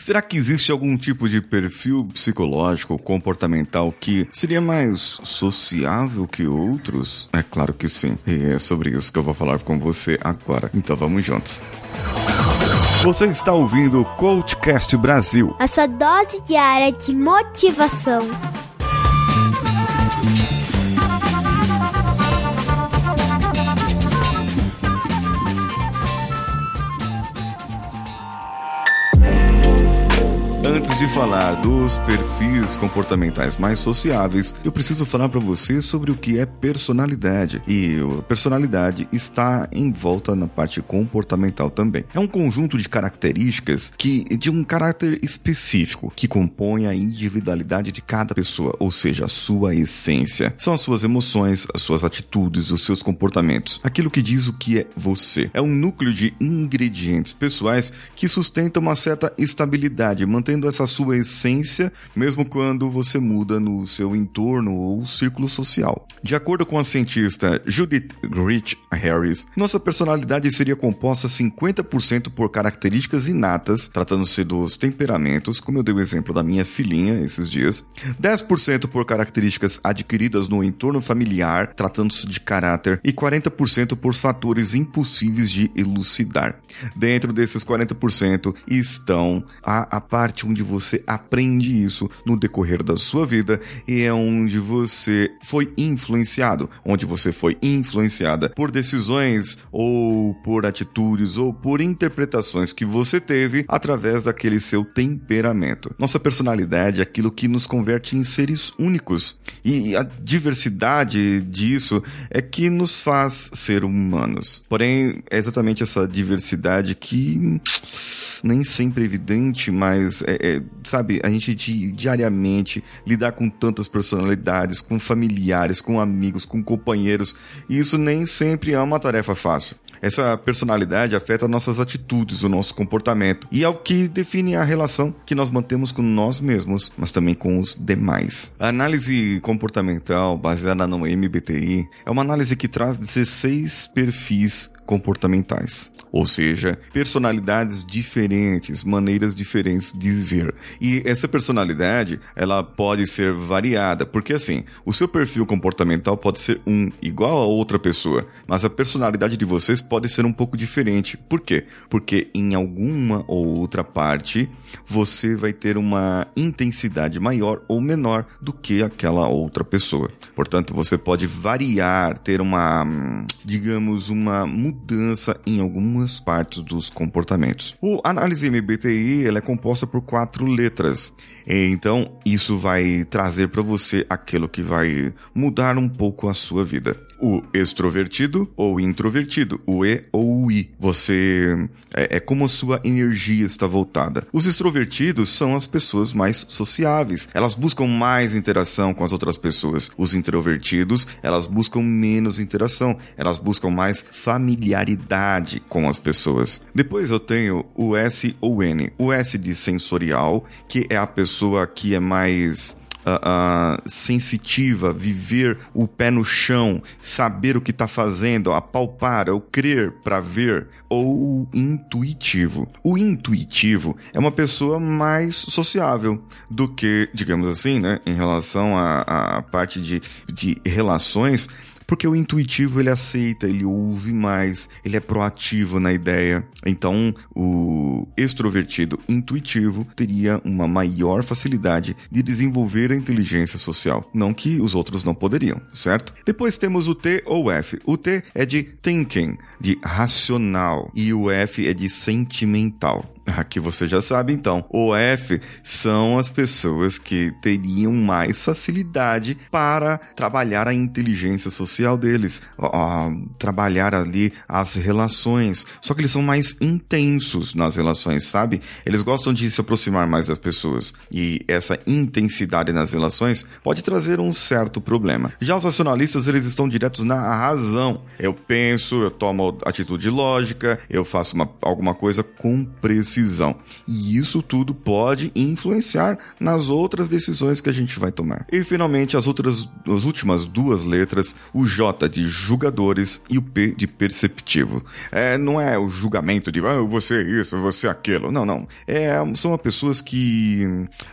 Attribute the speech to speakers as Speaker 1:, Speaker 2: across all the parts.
Speaker 1: Será que existe algum tipo de perfil psicológico ou comportamental que seria mais sociável que outros? É claro que sim. E é sobre isso que eu vou falar com você agora. Então vamos juntos. Você está ouvindo o Coachcast Brasil.
Speaker 2: A sua dose diária de motivação.
Speaker 1: Antes de falar dos perfis comportamentais mais sociáveis, eu preciso falar para você sobre o que é personalidade. E a personalidade está em volta na parte comportamental também. É um conjunto de características que de um caráter específico que compõe a individualidade de cada pessoa, ou seja, a sua essência. São as suas emoções, as suas atitudes, os seus comportamentos, aquilo que diz o que é você. É um núcleo de ingredientes pessoais que sustentam uma certa estabilidade, mantendo essa sua essência, mesmo quando você muda no seu entorno ou círculo social. De acordo com a cientista Judith Rich Harris, nossa personalidade seria composta 50% por características inatas, tratando-se dos temperamentos, como eu dei o exemplo da minha filhinha esses dias, 10% por características adquiridas no entorno familiar, tratando-se de caráter, e 40% por fatores impossíveis de elucidar. Dentro desses 40% estão a, a parte onde você aprende isso no decorrer da sua vida e é onde você foi influenciado, onde você foi influenciada por decisões ou por atitudes ou por interpretações que você teve através daquele seu temperamento. Nossa personalidade é aquilo que nos converte em seres únicos e a diversidade disso é que nos faz ser humanos. Porém, é exatamente essa diversidade que nem sempre evidente, mas é, é, sabe, a gente di diariamente lidar com tantas personalidades, com familiares, com amigos, com companheiros, e isso nem sempre é uma tarefa fácil. Essa personalidade afeta nossas atitudes, o nosso comportamento e é o que define a relação que nós mantemos com nós mesmos, mas também com os demais. A análise comportamental baseada no MBTI é uma análise que traz 16 perfis comportamentais, ou seja, personalidades diferentes, maneiras diferentes de ver. E essa personalidade, ela pode ser variada, porque assim, o seu perfil comportamental pode ser um igual a outra pessoa, mas a personalidade de vocês pode ser um pouco diferente. Por quê? Porque em alguma ou outra parte você vai ter uma intensidade maior ou menor do que aquela outra pessoa. Portanto, você pode variar, ter uma, digamos, uma mudança em algumas partes dos comportamentos. O análise MBTI ela é composta por quatro letras. Então, isso vai trazer para você aquilo que vai mudar um pouco a sua vida. O extrovertido ou introvertido, o E ou o I. Você é, é como a sua energia está voltada. Os extrovertidos são as pessoas mais sociáveis. Elas buscam mais interação com as outras pessoas. Os introvertidos, elas buscam menos interação. Elas buscam mais familiaridade com as pessoas. Depois eu tenho o S ou N. O S de sensorial, que é a pessoa que é mais Uh, uh, sensitiva, viver o pé no chão, saber o que está fazendo, apalpar, ou crer para ver, ou intuitivo. O intuitivo é uma pessoa mais sociável do que, digamos assim, né, em relação à parte de, de relações porque o intuitivo ele aceita, ele ouve mais, ele é proativo na ideia. Então, o extrovertido intuitivo teria uma maior facilidade de desenvolver a inteligência social. Não que os outros não poderiam, certo? Depois temos o T ou F. O T é de thinking, de racional, e o F é de sentimental. Aqui você já sabe então. O F são as pessoas que teriam mais facilidade para trabalhar a inteligência social deles, trabalhar ali as relações. Só que eles são mais intensos nas relações, sabe? Eles gostam de se aproximar mais das pessoas. E essa intensidade nas relações pode trazer um certo problema. Já os racionalistas, eles estão diretos na razão. Eu penso, eu tomo atitude lógica, eu faço uma, alguma coisa com precisão decisão. E isso tudo pode influenciar nas outras decisões que a gente vai tomar. E finalmente as outras as últimas duas letras, o J de julgadores e o P de perceptivo. É, não é o julgamento de ah, você é isso, você é aquilo. Não, não. É, são pessoas que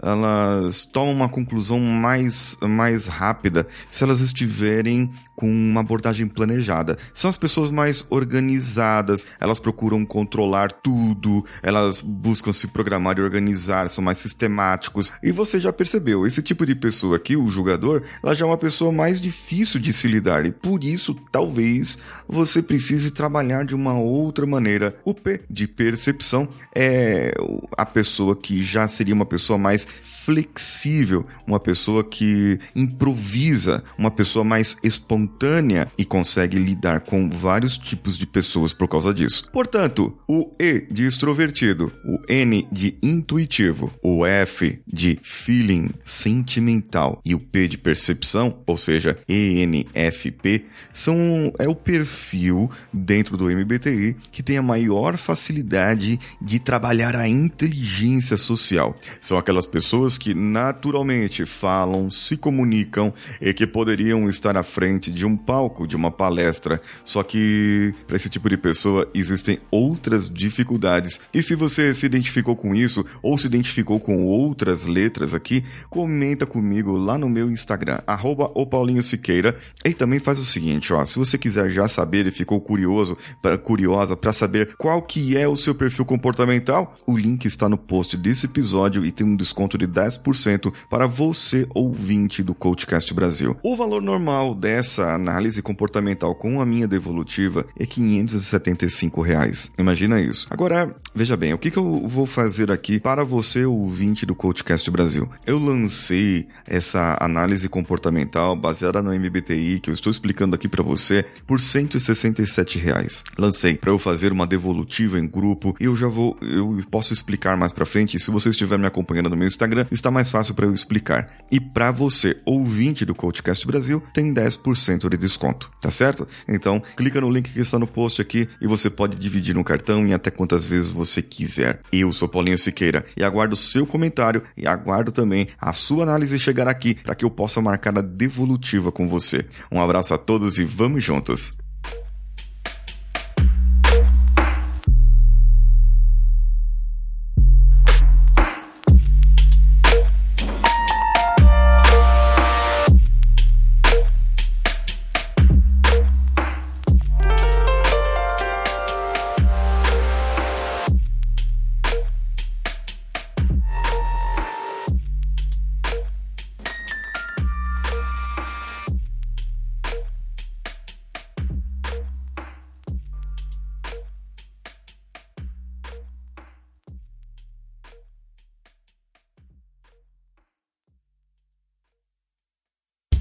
Speaker 1: elas tomam uma conclusão mais, mais rápida se elas estiverem com uma abordagem planejada. São as pessoas mais organizadas, elas procuram controlar tudo, elas buscam se programar e organizar, são mais sistemáticos. E você já percebeu, esse tipo de pessoa aqui, o julgador, ela já é uma pessoa mais difícil de se lidar e por isso talvez você precise trabalhar de uma outra maneira. O P de percepção é a pessoa que já seria uma pessoa mais flexível, uma pessoa que improvisa, uma pessoa mais espontânea e consegue lidar com vários tipos de pessoas por causa disso. Portanto, o E de extrovertido, o N de intuitivo, o F de feeling, sentimental e o P de percepção, ou seja, ENFP, são é o perfil dentro do MBTI que tem a maior facilidade de trabalhar a inteligência social. São aquelas pessoas que naturalmente falam, se comunicam e que poderiam estar à frente de um palco, de uma palestra. Só que para esse tipo de pessoa existem outras dificuldades. E se você se identificou com isso ou se identificou com outras letras aqui, comenta comigo lá no meu Instagram, arroba Siqueira. E também faz o seguinte, ó, se você quiser já saber e ficou curioso, pra, curiosa para saber qual que é o seu perfil comportamental, o link está no post desse episódio e tem um desconto de 10 10% para você ouvinte do Coachcast Brasil. O valor normal dessa análise comportamental com a minha devolutiva é 575 reais. Imagina isso. Agora, veja bem, o que, que eu vou fazer aqui para você ouvinte do Coachcast Brasil? Eu lancei essa análise comportamental baseada no MBTI que eu estou explicando aqui para você por 167 reais. Lancei para eu fazer uma devolutiva em grupo e eu já vou, eu posso explicar mais para frente. Se você estiver me acompanhando no meu Instagram, está mais fácil para eu explicar. E para você, ouvinte do Coachcast Brasil, tem 10% de desconto, tá certo? Então, clica no link que está no post aqui e você pode dividir no cartão em até quantas vezes você quiser. Eu sou Paulinho Siqueira e aguardo o seu comentário e aguardo também a sua análise chegar aqui para que eu possa marcar a devolutiva com você. Um abraço a todos e vamos juntos!